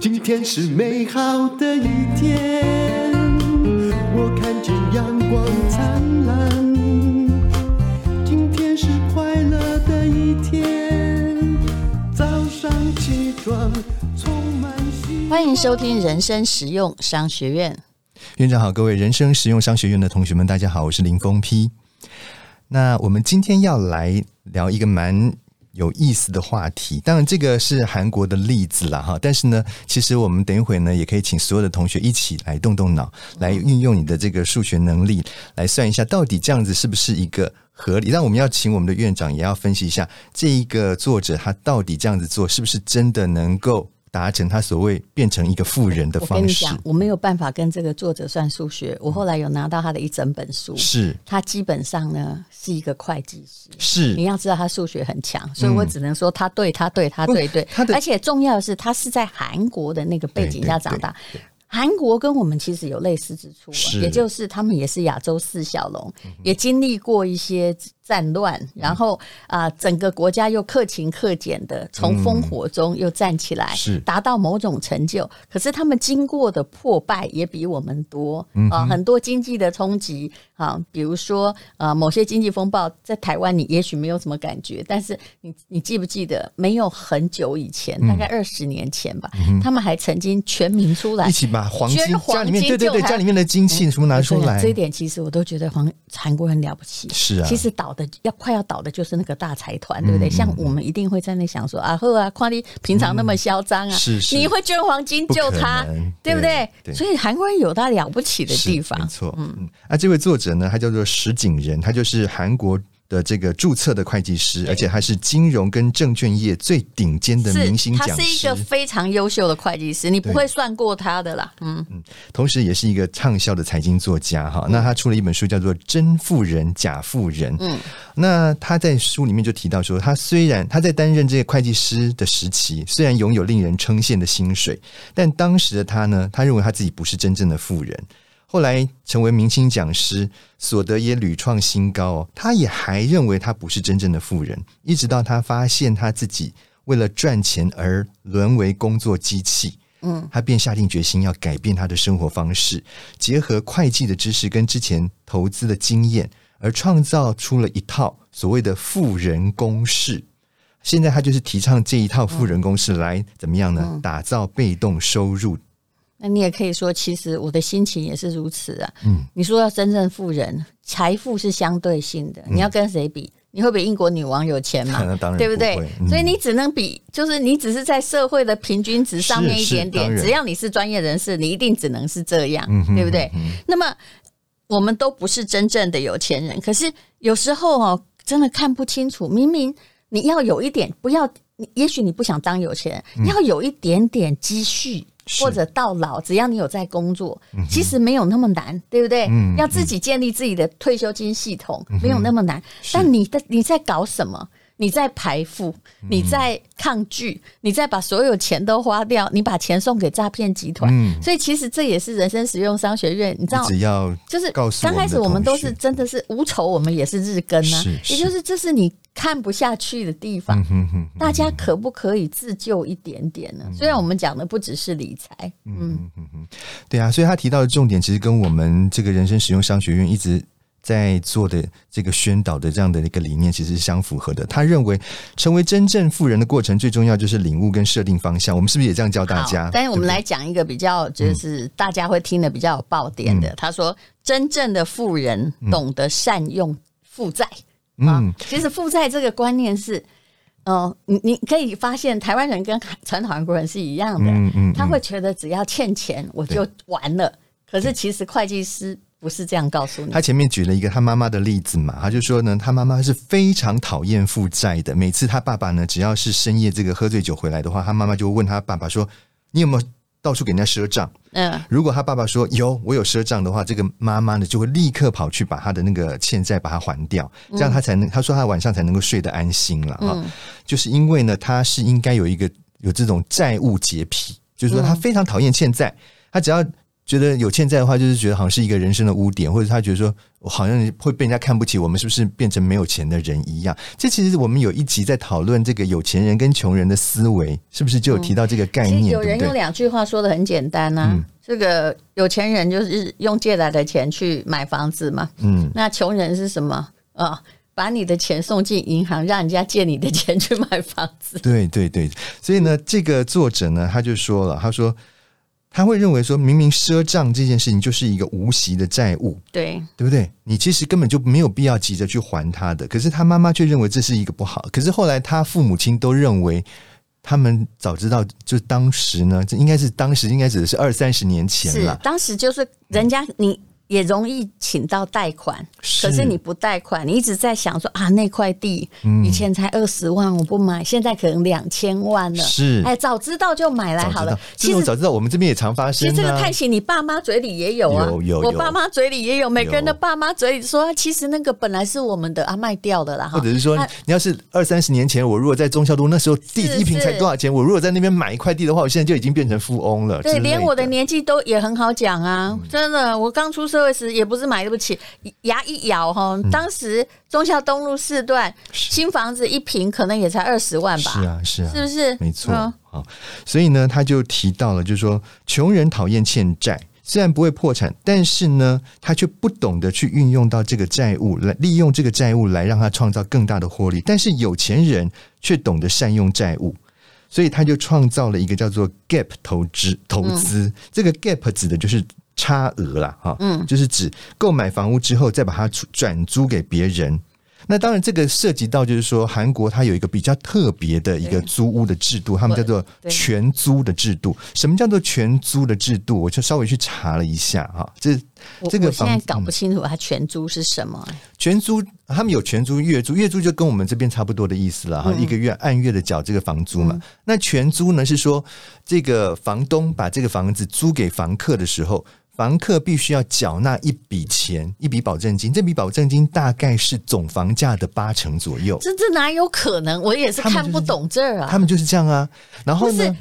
今天是美好的一天，我看见阳光灿烂。今天是快乐的一天，早上起床充满希望。欢迎收听人生实用商学院。院长好，各位人生实用商学院的同学们，大家好，我是林峰丕。那我们今天要来聊一个蛮有意思的话题，当然这个是韩国的例子了哈。但是呢，其实我们等一会呢，也可以请所有的同学一起来动动脑，来运用你的这个数学能力来算一下，到底这样子是不是一个合理？那我们要请我们的院长也要分析一下，这一个作者他到底这样子做，是不是真的能够达成他所谓变成一个富人的方式。我跟你讲，我没有办法跟这个作者算数学。我后来有拿到他的一整本书，是他基本上呢是一个会计师。是你要知道他数学很强，所以我只能说他对，他对，他对对。他的而且重要的是，他是在韩国的那个背景下长大。韩国跟我们其实有类似之处，是也就是他们也是亚洲四小龙，也经历过一些。战乱，然后啊、呃，整个国家又克勤克俭的从烽火中又站起来，是。达到某种成就。可是他们经过的破败也比我们多啊、很多经济的冲击啊，比如说啊、呃，某些经济风暴在台湾你也许没有什么感觉，但是你你记不记得没有很久以前，大概二十年前吧、嗯，他们还曾经全民出来一起把黄金捐黄金家里面对对对家里面的金器什么拿出来，这一点其实我都觉得黄韩国很了不起。是啊，其实倒。的要快要倒的就是那个大财团，对不对？嗯、像我们一定会在那想说、嗯、啊，呵啊，况你平常那么嚣张啊，是是，你会捐黄金救他，对不对？对，所以韩国人有他了不起的地方，没错。嗯，啊，这位作者呢，他叫做石井仁，他就是韩国。的这个注册的会计师，而且还是金融跟证券业最顶尖的明星讲师。他是一个非常优秀的会计师，你不会算过他的啦。嗯嗯，同时也是一个畅销的财经作家哈、嗯。那他出了一本书叫做《真富人假富人》。嗯，那他在书里面就提到说，他虽然他在担任这个会计师的时期，虽然拥有令人称羡的薪水，但当时的他呢，他认为他自己不是真正的富人。后来成为明星讲师，所得也屡创新高哦。他也还认为他不是真正的富人，一直到他发现他自己为了赚钱而沦为工作机器。嗯，他便下定决心要改变他的生活方式，结合会计的知识跟之前投资的经验，而创造出了一套所谓的富人公式。现在他就是提倡这一套富人公式来怎么样呢？打造被动收入。那你也可以说，其实我的心情也是如此啊。嗯，你说要真正富人，财富是相对性的，你要跟谁比？你会比英国女王有钱吗？当然，对不对？所以你只能比，就是你只是在社会的平均值上面一点点。只要你是专业人士，你一定只能是这样，对不对？那么我们都不是真正的有钱人，可是有时候哦，真的看不清楚。明明你要有一点，不要，也许你不想当有钱人，要有一点点积蓄。或者到老，只要你有在工作，其实没有那么难，对不对？嗯，要自己建立自己的退休金系统，没有那么难。但你的你在搞什么？你在排富，你在抗拒，你在把所有钱都花掉，你把钱送给诈骗集团。所以其实这也是人生实用商学院，你知道，只要就是刚开始我们都是真的是无仇，我们也是日更啊，也就是这是你。看不下去的地方，大家可不可以自救一点点呢？虽然我们讲的不只是理财，嗯嗯。嗯，对啊，所以他提到的重点其实跟我们这个人生实用商学院一直在做的这个宣导的这样的一个理念，其实是相符合的。他认为，成为真正富人的过程最重要就是领悟跟设定方向。我们是不是也这样教大家？但是我们来讲一个比较，就是大家会听的比较有爆点的。他说，真正的富人懂得善用负债。嗯，其实负债这个观念是，呃，你你可以发现台湾人跟传统韩国人是一样的，嗯嗯，他会觉得只要欠钱我就完了。可是其实会计师不是这样告诉你。他前面举了一个他妈妈的例子嘛，他就说呢，他妈妈是非常讨厌负债的。每次他爸爸呢，只要是深夜这个喝醉酒回来的话，他妈妈就会问他爸爸说：“你有没有？”到处给人家赊账，嗯，如果他爸爸说有，我有赊账的话，这个妈妈呢就会立刻跑去把他的那个欠债把它还掉，这样他才能，他说他晚上才能够睡得安心了哈。就是因为呢，他是应该有一个有这种债务洁癖，就是说他非常讨厌欠债，他只要觉得有欠债的话，就是觉得好像是一个人生的污点，或者他觉得说好像会被人家看不起，我们是不是变成没有钱的人一样？这其实我们有一集在讨论这个有钱人跟穷人的思维，是不是就有提到这个概念？嗯、有人用两句话说的很简单呐、啊，嗯、这个有钱人就是用借来的钱去买房子嘛，嗯，那穷人是什么啊、哦？把你的钱送进银行，让人家借你的钱去买房子。对对对，所以呢，这个作者呢，他就说了，他说。他会认为说，明明赊账这件事情就是一个无息的债务，对对不对？你其实根本就没有必要急着去还他的。可是他妈妈却认为这是一个不好。可是后来他父母亲都认为，他们早知道，就当时呢，这应该是当时应该指的是二三十年前了。当时就是人家你。也容易请到贷款，可是你不贷款，你一直在想说啊，那块地以前才二十万，我不买，现在可能两千万了。是，哎，早知道就买来好了。其实早知道，我们这边也常发生。其实这个叹息，你爸妈嘴里也有啊，有有。我爸妈嘴里也有，每个人的爸妈嘴里说，其实那个本来是我们的啊，卖掉的啦。或者是说，你要是二三十年前，我如果在中孝东那时候地一平才多少钱，我如果在那边买一块地的话，我现在就已经变成富翁了。对，连我的年纪都也很好讲啊，真的，我刚出社会时也不是买。对不起，牙一咬哈，当时忠孝东路四段新房子一平可能也才二十万吧？是啊，是啊，是不是？没错。所以呢，他就提到了，就是说，穷人讨厌欠债，虽然不会破产，但是呢，他却不懂得去运用到这个债务来利用这个债务来让他创造更大的获利。但是有钱人却懂得善用债务，所以他就创造了一个叫做 gap 投资投资。嗯、这个 gap 指的就是。差额啦，哈，嗯，就是指购买房屋之后再把它转租给别人。那当然，这个涉及到就是说，韩国它有一个比较特别的一个租屋的制度，他们叫做全租的制度。什么叫做全租的制度？我就稍微去查了一下哈，这这个我现在搞不清楚它全租是什么。全租他们有全租、月租，月租就跟我们这边差不多的意思了哈，一个月按月的缴这个房租嘛。那全租呢是说，这个房东把这个房子租给房客的时候。房客必须要缴纳一笔钱，一笔保证金。这笔保证金大概是总房价的八成左右。这这哪有可能？我也是看不懂这儿啊。他们就是这样啊。然后呢，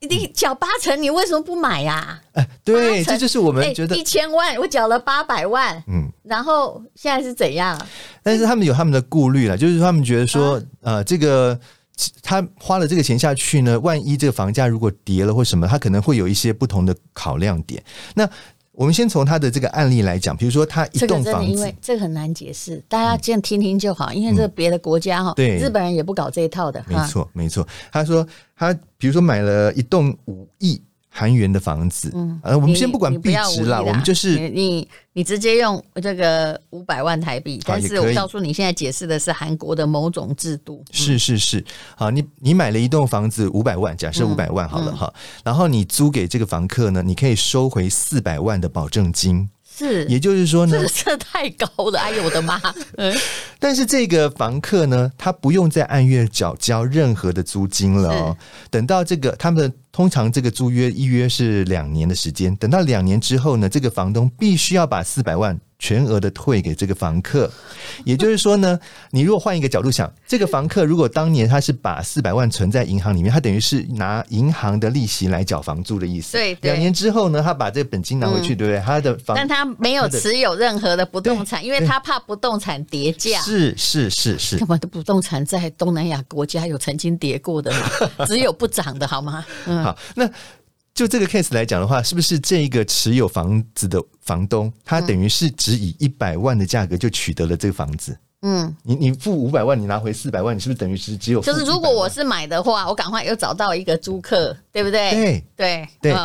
你缴八成，你为什么不买呀？哎，对，这就是我们觉得一千万，我缴了八百万。嗯，然后现在是怎样？但是他们有他们的顾虑了，就是他们觉得说，呃，这个。他花了这个钱下去呢，万一这个房价如果跌了或什么，他可能会有一些不同的考量点。那我们先从他的这个案例来讲，比如说他一栋房子，因为这个很难解释，大家这样听听就好。嗯、因为这别的国家哈，对、嗯、日本人也不搞这一套的。没错，没错。他说他比如说买了一栋五亿。韩元的房子，嗯，呃，我们先不管币值啦，我们就是你你，你直接用这个五百万台币，但是我告诉你，现在解释的是韩国的某种制度，是是是，好，你你买了一栋房子五百万，假设五百万好了哈，然后你租给这个房客呢，你可以收回四百万的保证金。是，也就是说呢，这这太高了，哎呦我的妈！嗯，但是这个房客呢，他不用再按月缴交任何的租金了哦。等到这个他们通常这个租约一约是两年的时间，等到两年之后呢，这个房东必须要把四百万。全额的退给这个房客，也就是说呢，你如果换一个角度想，这个房客如果当年他是把四百万存在银行里面，他等于是拿银行的利息来缴房租的意思。对，两年之后呢，他把这个本金拿回去，对不对？他的房，但他没有持有任何的不动产，因为他怕不动产跌价。是是是是，干嘛的不动产在东南亚国家有曾经跌过的吗？只有不涨的好吗？嗯，好，那。就这个 case 来讲的话，是不是这一个持有房子的房东，他等于是只以一百万的价格就取得了这个房子？嗯，你你付五百万，你拿回四百万，你是不是等于是只有？就是如果我是买的话，我赶快又找到一个租客，对不对？对对对，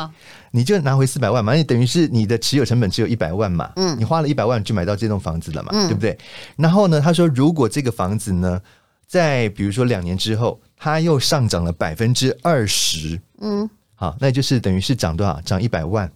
你就拿回四百万嘛，你等于是你的持有成本只有一百万嘛，嗯，你花了一百万就买到这栋房子了嘛，嗯，对不对？然后呢，他说如果这个房子呢，在比如说两年之后，它又上涨了百分之二十，嗯。好，那就是等于是涨多少？涨一百万，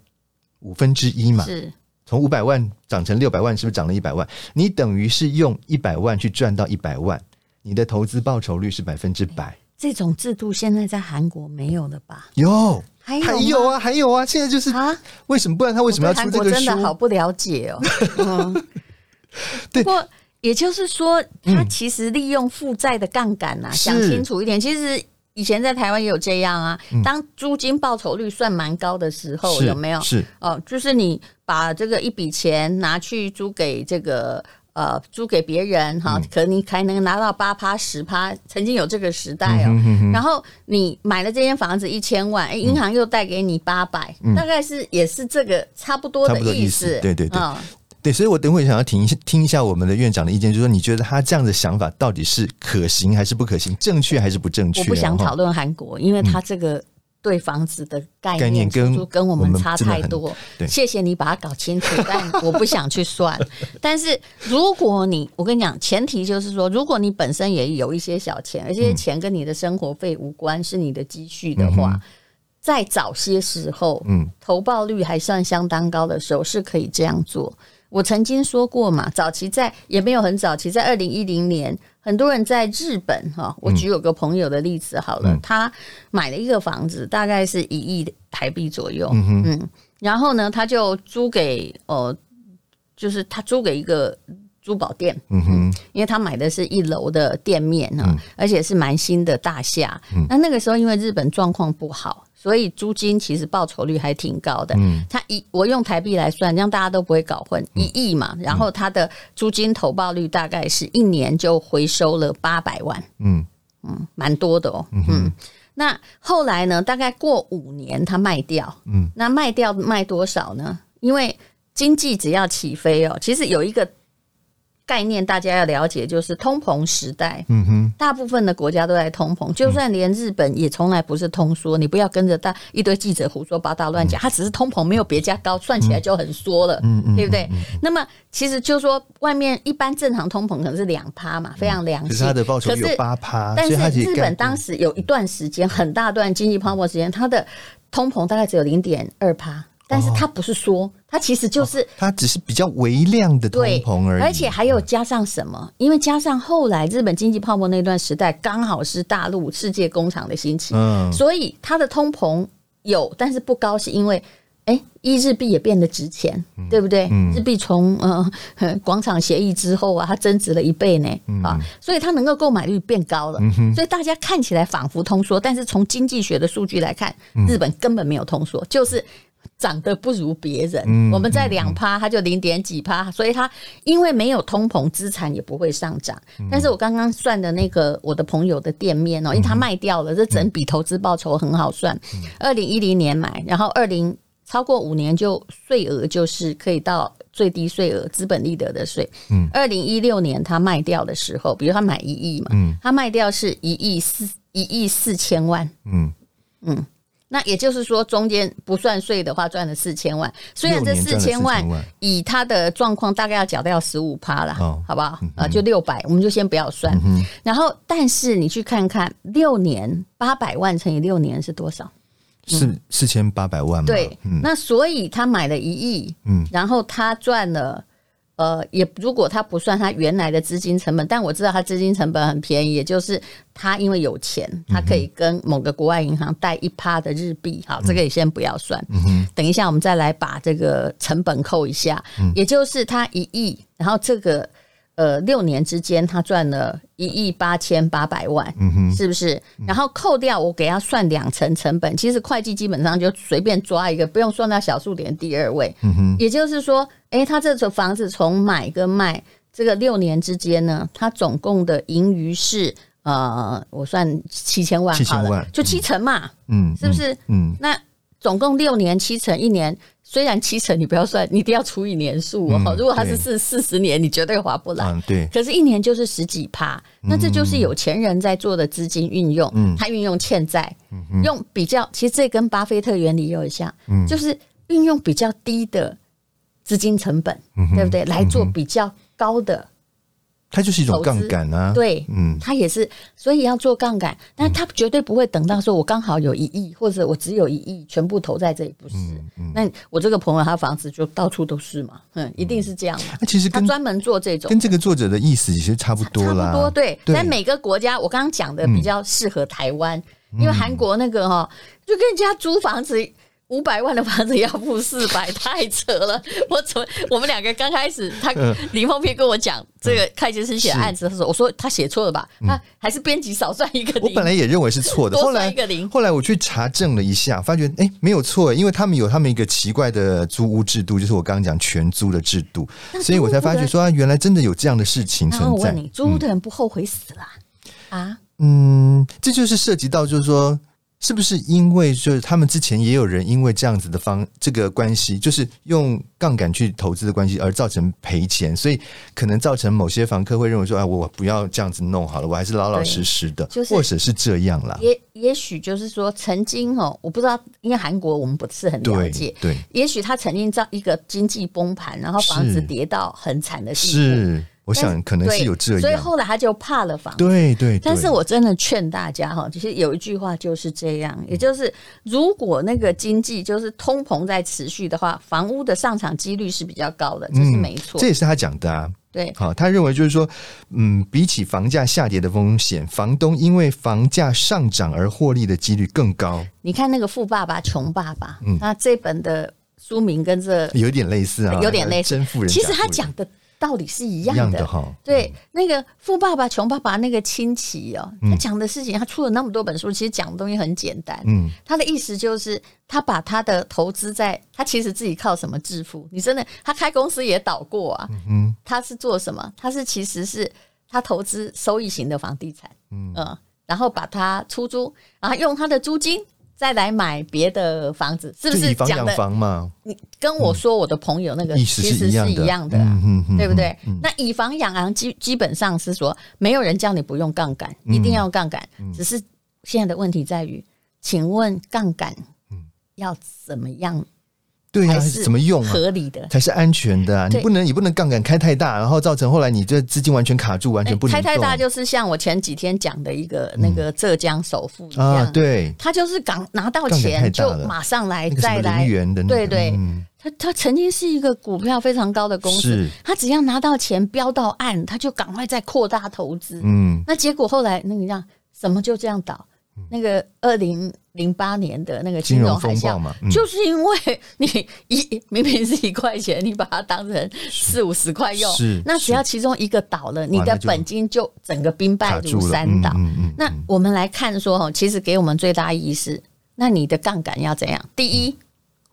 五分之一嘛。是，从五百万涨成六百万，是不是涨了一百万？你等于是用一百万去赚到一百万，你的投资报酬率是百分之百。这种制度现在在韩国没有了吧？有，还有，还有啊，还有啊！现在就是啊，为什么？不然他为什么要出这个书？真的好不了解哦。嗯、对，不过也就是说，他其实利用负债的杠杆啊，想清楚一点，其实。以前在台湾也有这样啊，当租金报酬率算蛮高的时候，有没有？是哦，就是你把这个一笔钱拿去租给这个。呃，租给别人哈，可能你还能拿到八趴十趴，曾经有这个时代哦。然后你买了这间房子一千万，哎，银行又贷给你八百，大概是也是这个差不多的意思。对对对，对，所以我等会想要听听一下我们的院长的意见，就是说你觉得他这样的想法到底是可行还是不可行，正确还是不正确？我不想讨论韩国，因为他这个。对房子的概念跟跟我们差太多。谢谢你把它搞清楚，但我不想去算。但是如果你，我跟你讲，前提就是说，如果你本身也有一些小钱，而且钱跟你的生活费无关，是你的积蓄的话，在早些时候，嗯，投报率还算相当高的时候，是可以这样做。我曾经说过嘛，早期在也没有很早期，在二零一零年，很多人在日本哈。我举有个朋友的例子好了，嗯、他买了一个房子，大概是一亿台币左右，嗯，然后呢，他就租给呃，就是他租给一个珠宝店，嗯哼，因为他买的是一楼的店面啊，嗯、而且是蛮新的大厦。嗯、那那个时候因为日本状况不好。所以租金其实报酬率还挺高的。嗯，他一我用台币来算，这样大家都不会搞混。一亿嘛，然后他的租金投报率大概是一年就回收了八百万。嗯嗯，蛮多的哦。嗯，那后来呢？大概过五年他卖掉。嗯，那卖掉卖多少呢？因为经济只要起飞哦，其实有一个。概念大家要了解，就是通膨时代，嗯哼，大部分的国家都在通膨，就算连日本也从来不是通缩，你不要跟着大一堆记者胡说八道乱讲，它只是通膨没有别家高，算起来就很缩了，嗯嗯，对不对？那么其实就是说，外面一般正常通膨可能是两趴嘛，非常良心，可是它的报酬有八趴，但是日本当时有一段时间很大段经济泡沫时间，它的通膨大概只有零点二趴。但是它不是说，它其实就是它只是比较微量的通膨而已，而且还有加上什么？因为加上后来日本经济泡沫那段时代，刚好是大陆世界工厂的兴起，嗯，所以它的通膨有，但是不高，是因为哎，一日币也变得值钱，对不对？日币从呃广场协议之后啊，它增值了一倍呢，啊，所以它能够购买率变高了，所以大家看起来仿佛通缩，但是从经济学的数据来看，日本根本没有通缩，就是。长得不如别人，嗯、我们在两趴，它就零点几趴，所以它因为没有通膨，资产也不会上涨。嗯、但是我刚刚算的那个我的朋友的店面哦，因为他卖掉了，这整笔投资报酬很好算。二零一零年买，然后二零超过五年就税额就是可以到最低税额资本利得的税。嗯，二零一六年他卖掉的时候，比如他买一亿嘛，嗯，他卖掉是一亿四一亿四千万，嗯嗯。那也就是说，中间不算税的话，赚了四千万。虽然这四千万以他的状况，大概要缴掉十五趴了，好不好？啊，就六百，我们就先不要算。然后，但是你去看看，六年八百万乘以六年是多少？四四千八百万。对，那所以他买了一亿，嗯，然后他赚了。呃，也如果他不算他原来的资金成本，但我知道他资金成本很便宜，也就是他因为有钱，他可以跟某个国外银行贷一趴的日币，好，这个也先不要算。嗯哼，等一下我们再来把这个成本扣一下，也就是他一亿，然后这个。呃，六年之间他赚了一亿八千八百万，嗯哼，是不是？然后扣掉我给他算两成成本，其实会计基本上就随便抓一个，不用算到小数点第二位。嗯哼，也就是说，哎，他这所房子从买跟卖这个六年之间呢，他总共的盈余是呃，我算七千万，七千万，就七成嘛，嗯，是不是？嗯，那总共六年七成一年。虽然七成你不要算，你一定要除以年数哦。如果他是四四十年，你绝对划不来。嗯，对。可是，一年就是十几趴，那这就是有钱人在做的资金运用。嗯，他运用欠债，用比较，其实这跟巴菲特原理有点像，就是运用比较低的资金成本，对不对？来做比较高的。它就是一种杠杆啊，对，嗯，它也是，所以要做杠杆，但它绝对不会等到说我刚好有一亿，或者我只有一亿，全部投在这里，不是？那我这个朋友他房子就到处都是嘛，嗯，一定是这样的。那其实他专门做这种，跟这个作者的意思其实差不多啦，差不多，对。在每个国家，我刚刚讲的比较适合台湾，因为韩国那个哈，就跟人家租房子。五百万的房子要付四百，太扯了！我怎么我们两个刚开始，他林凤平跟我讲这个会计师写案子的时候，我说他写错了吧？他还是编辑少算一个零。我本来也认为是错的，后来后来我去查证了一下，发觉哎没有错，因为他们有他们一个奇怪的租屋制度，就是我刚刚讲全租的制度，所以我才发觉说啊，原来真的有这样的事情存在。我问你，租屋的人不后悔死了啊？嗯，这就是涉及到就是说。是不是因为就是他们之前也有人因为这样子的方这个关系，就是用杠杆去投资的关系而造成赔钱，所以可能造成某些房客会认为说，哎，我不要这样子弄好了，我还是老老实实的，就是、或者是这样啦。也也许就是说，曾经哦，我不知道，因为韩国我们不是很了解，对，对也许他曾经在一个经济崩盘，然后房子跌到很惨的地步。是。我想可能是有这样，所以后来他就怕了房子。对对，但是我真的劝大家哈，其实有一句话就是这样，也就是如果那个经济就是通膨在持续的话，房屋的上涨几率是比较高的，这是没错。这也是他讲的啊。对，好，他认为就是说，嗯，比起房价下跌的风险，房东因为房价上涨而获利的几率更高。你看那个《富爸爸穷爸爸》，嗯，那这本的书名跟这有点类似啊，有点类似。真富人，其实他讲的。道理是一样的，哈。对，那个富爸爸穷爸爸那个亲戚哦，他讲的事情，他出了那么多本书，其实讲的东西很简单。嗯，他的意思就是，他把他的投资在，他其实自己靠什么致富？你真的，他开公司也倒过啊。嗯，他是做什么？他是其实是他投资收益型的房地产，嗯，然后把它出租，然后用他的租金。再来买别的房子，是不是讲的？房嘛，你跟我说我的朋友那个其实是一样的，对不对？那以房养房基基本上是说，没有人叫你不用杠杆，一定要杠杆。只是现在的问题在于，请问杠杆要怎么样？对呀，怎么用啊？合理的。才是安全的啊！你不能，你不能杠杆开太大，然后造成后来你这资金完全卡住，完全不能。开太大就是像我前几天讲的一个那个浙江首富一样，对，他就是刚拿到钱就马上来再来，对对，他他曾经是一个股票非常高的公司，他只要拿到钱飙到岸，他就赶快再扩大投资，嗯，那结果后来那个样，什么就这样倒？那个二零零八年的那个金融海啸嘛，就是因为你一明明是一块钱，你把它当成四五十块用，那只要其中一个倒了，你的本金就整个兵败如山倒。那我们来看说哈，其实给我们最大意义是，那你的杠杆要怎样？第一，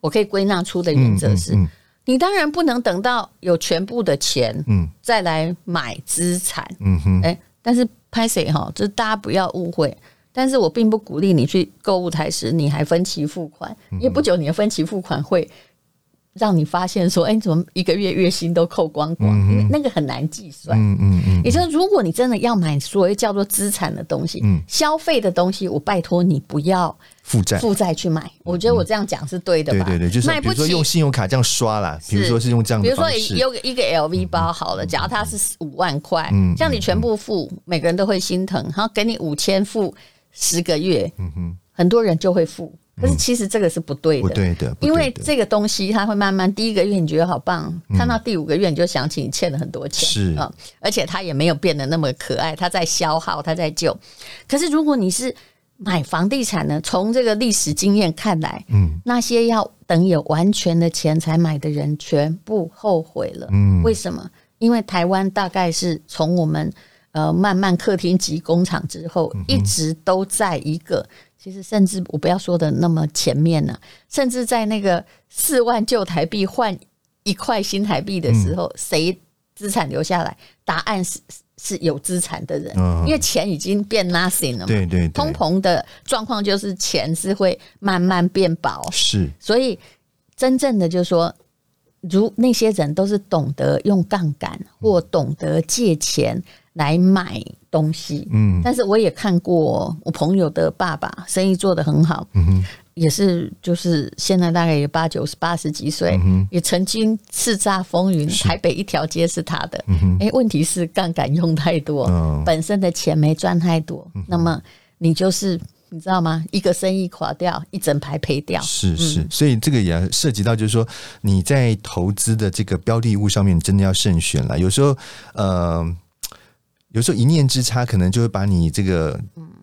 我可以归纳出的原则是，你当然不能等到有全部的钱，再来买资产，嗯哼，哎，但是拍谁哈，就是大家不要误会。但是我并不鼓励你去购物台时你还分期付款，因为不久你的分期付款会让你发现说，哎，怎么一个月月薪都扣光光？因为那个很难计算。嗯嗯嗯。也就是如果你真的要买所谓叫做资产的东西，消费的东西，我拜托你不要负债负债去买。我觉得我这样讲是对的吧？对对对，就是比如说用信用卡这样刷啦，比如说是用这样，比如说有一个 LV 包好了，假如它是五万块，像你全部付，每个人都会心疼，然后给你五千付。十个月，嗯哼，很多人就会付，可是其实这个是不对的，不对的，因为这个东西它会慢慢，第一个月你觉得好棒，看到第五个月你就想起你欠了很多钱，是啊，而且它也没有变得那么可爱，它在消耗，它在救。可是如果你是买房地产呢，从这个历史经验看来，嗯，那些要等有完全的钱才买的人，全部后悔了。嗯，为什么？因为台湾大概是从我们。呃，慢慢客厅及工厂之后，一直都在一个，其实甚至我不要说的那么前面呢、啊，甚至在那个四万旧台币换一块新台币的时候，谁资产留下来？答案是是有资产的人，因为钱已经变 nothing 了嘛。对对，通膨的状况就是钱是会慢慢变薄，是，所以真正的就是说，如那些人都是懂得用杠杆或懂得借钱。来买东西，嗯，但是我也看过我朋友的爸爸生意做得很好，嗯哼，也是就是现在大概有八九十八十几岁，嗯，也曾经叱咤风云，台北一条街是他的，嗯哼，哎，问题是杠杆用太多，嗯，本身的钱没赚太多，嗯，那么你就是你知道吗？一个生意垮掉，一整排赔掉，是是，所以这个也涉及到就是说你在投资的这个标的物上面，真的要慎选了，有时候呃。有时候一念之差，可能就会把你这个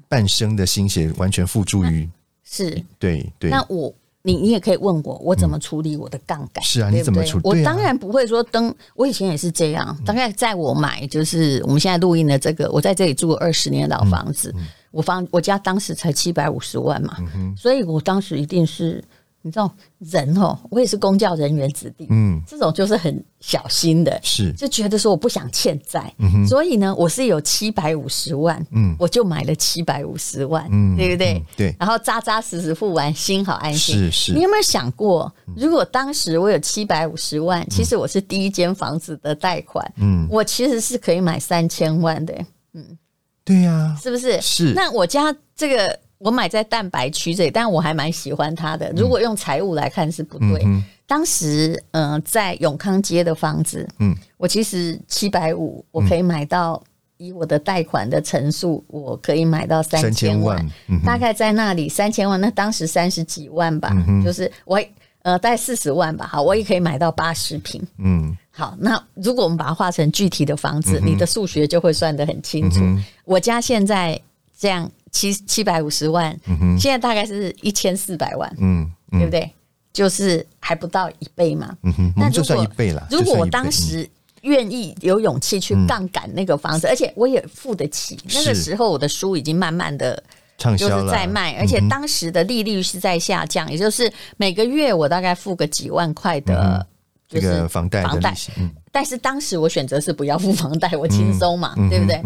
半生的心血完全付诸于、嗯、是，对对。那我你你也可以问我，我怎么处理我的杠杆？是啊，你怎么处理？我当然不会说登，我以前也是这样。嗯、大概在我买就是我们现在录音的这个，我在这里住了二十年老房子，我房我家当时才七百五十万嘛，嗯、所以我当时一定是。你知道人哦，我也是公教人员子弟，嗯，这种就是很小心的，是。就觉得说我不想欠债，嗯哼，所以呢，我是有七百五十万，嗯，我就买了七百五十万，嗯，对不对？嗯、对，然后扎扎实实付完，心好安心。是是，你有没有想过，如果当时我有七百五十万，其实我是第一间房子的贷款，嗯，我其实是可以买三千万的，嗯，对呀、啊，是不是？是。那我家这个。我买在蛋白区这里，但我还蛮喜欢它的。如果用财务来看是不对。嗯、当时，嗯、呃，在永康街的房子，嗯，我其实七百五，我可以买到，以我的贷款的成数，我可以买到三千万，嗯、大概在那里三千万。那当时三十几万吧，嗯、就是我呃，大概四十万吧。好，我也可以买到八十平。嗯，好，那如果我们把它画成具体的房子，嗯、你的数学就会算得很清楚。嗯、我家现在这样。七七百五十万，现在大概是一千四百万，嗯，嗯对不对？就是还不到一倍嘛。嗯哼，那就算一倍了。如果我当时愿意有勇气去杠杆那个房子，嗯、而且我也付得起，那个时候我的书已经慢慢的就是在卖，而且当时的利率是在下降，嗯、也就是每个月我大概付个几万块的，就是房贷房贷。嗯、但是当时我选择是不要付房贷，我轻松嘛，嗯、对不对？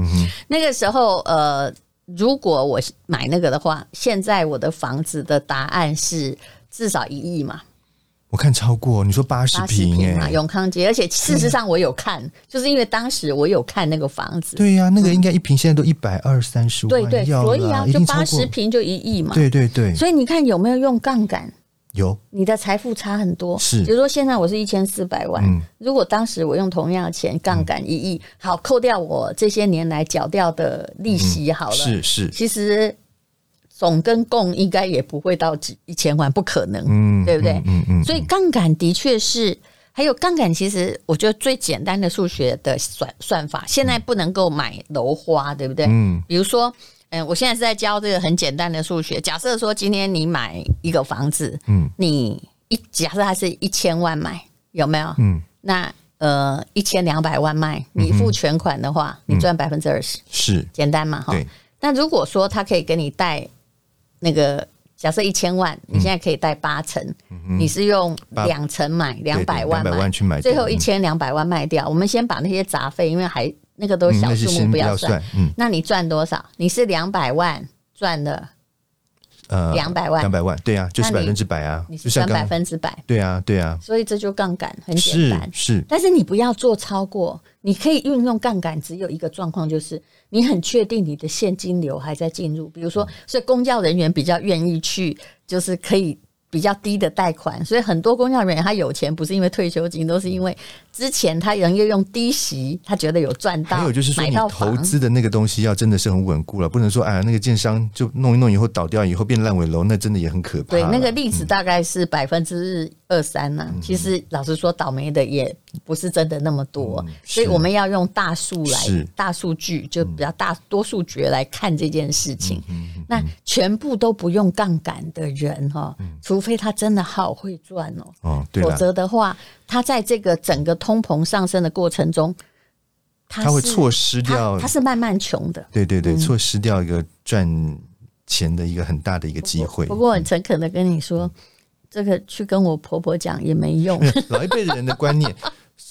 那个时候呃。如果我买那个的话，现在我的房子的答案是至少一亿嘛？我看超过，你说八十平嘛，永康街，而且事实上我有看，啊、就是因为当时我有看那个房子。对呀、啊，那个应该一平现在都一百二三十万，对对，所以啊，就八十平就一亿嘛。对对对，所以你看有没有用杠杆？有，你的财富差很多。是，比如说现在我是一千四百万，嗯、如果当时我用同样的钱杠杆一亿，嗯、好，扣掉我这些年来缴掉的利息好了，嗯、是是，其实总跟共应该也不会到几一千万，不可能，嗯，对不对？嗯嗯，嗯，所以杠杆的确是，还有杠杆，其实我觉得最简单的数学的算算法，现在不能够买楼花，对不对？嗯，比如说。嗯，我现在是在教这个很简单的数学。假设说今天你买一个房子，嗯，你一假设它是一千万买，有没有？嗯，那呃一千两百万卖，你付全款的话，嗯、你赚百分之二十，是简单嘛？哈。对。那如果说他可以给你贷那个，假设一千万，你现在可以贷八成，嗯、你是用两成买两百万买，去买最后一千两百万卖掉。嗯、我们先把那些杂费，因为还。那个都是小数目，不要算。嗯，那你赚多少？你是两百万赚了，呃，两百万，两百万，对啊，就是百分之百啊，你是赚百分之百，对啊，对啊。所以这就杠杆很简单，是。但是你不要做超过，你可以运用杠杆，只有一个状况就是你很确定你的现金流还在进入，比如说，所以公教人员比较愿意去，就是可以。比较低的贷款，所以很多公教人员他有钱，不是因为退休金，都是因为之前他人又用低息，他觉得有赚到。还有就是说，你投资的那个东西要真的是很稳固了，不能说哎呀那个建商就弄一弄以后倒掉以后变烂尾楼，那真的也很可怕。对，那个例子大概是百分之二三呢。其实老实说，倒霉的也不是真的那么多，嗯、所以我们要用大数来大数据，就比较大多数决来看这件事情。嗯嗯、那全部都不用杠杆的人哈，嗯、除非他真的好会赚哦，哦否则的话，他在这个整个通膨上升的过程中，他，他会错失掉他，他是慢慢穷的。对对对，嗯、错失掉一个赚钱的一个很大的一个机会。不过，很诚恳的跟你说，嗯、这个去跟我婆婆讲也没用。老一辈的人的观念。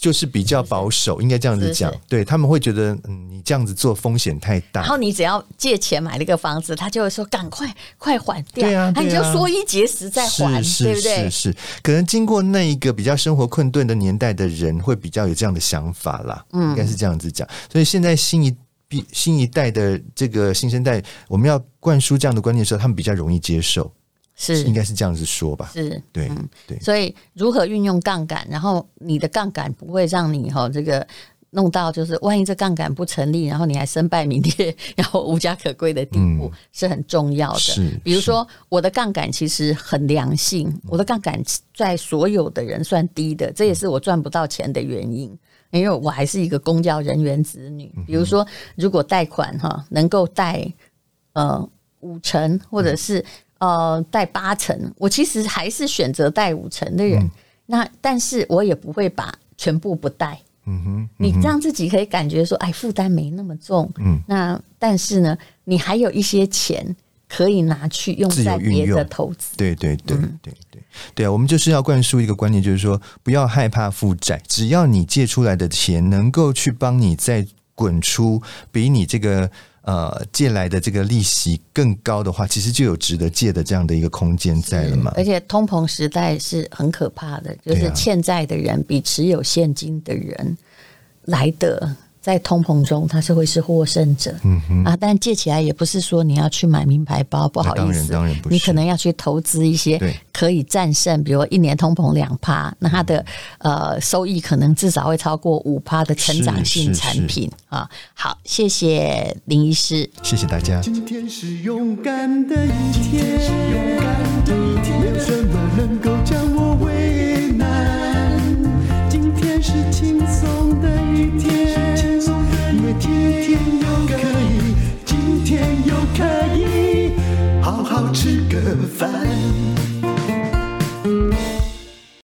就是比较保守，应该这样子讲，对他们会觉得，嗯，你这样子做风险太大。然后你只要借钱买了一个房子，他就会说赶快快还掉，对啊，你就说一节食再还，对不对？是是，可能经过那一个比较生活困顿的年代的人，会比较有这样的想法啦。嗯，应该是这样子讲。所以现在新一新一代的这个新生代，我们要灌输这样的观念的时候，他们比较容易接受。是，应该是这样子说吧。是，对，嗯、对。所以如何运用杠杆，然后你的杠杆不会让你哈这个弄到就是万一这杠杆不成立，然后你还身败名裂，然后无家可归的地步，是很重要的。是，比如说我的杠杆其实很良性，我的杠杆在所有的人算低的，这也是我赚不到钱的原因，因为我还是一个公教人员子女。比如说，如果贷款哈能够贷呃五成或者是。呃贷八成，我其实还是选择贷五成的人。嗯、那但是我也不会把全部不贷。嗯哼，嗯哼，你这样自己可以感觉说，哎，负担没那么重。嗯，那但是呢，你还有一些钱可以拿去用在别的投资。对对对对对对，对啊，我们就是要灌输一个观念，就是说不要害怕负债，只要你借出来的钱能够去帮你再滚出比你这个。呃，借来的这个利息更高的话，其实就有值得借的这样的一个空间在了嘛。而且通膨时代是很可怕的，就是欠债的人比持有现金的人来得。在通膨中，他是会是获胜者，嗯哼。啊，但借起来也不是说你要去买名牌包，不好意思，当然不是，你可能要去投资一些可以战胜，比如一年通膨两趴，那它的呃收益可能至少会超过五趴的成长性产品。啊。好，谢谢林医师，谢谢大家。今天是勇敢的一天，没有什么能够 fine.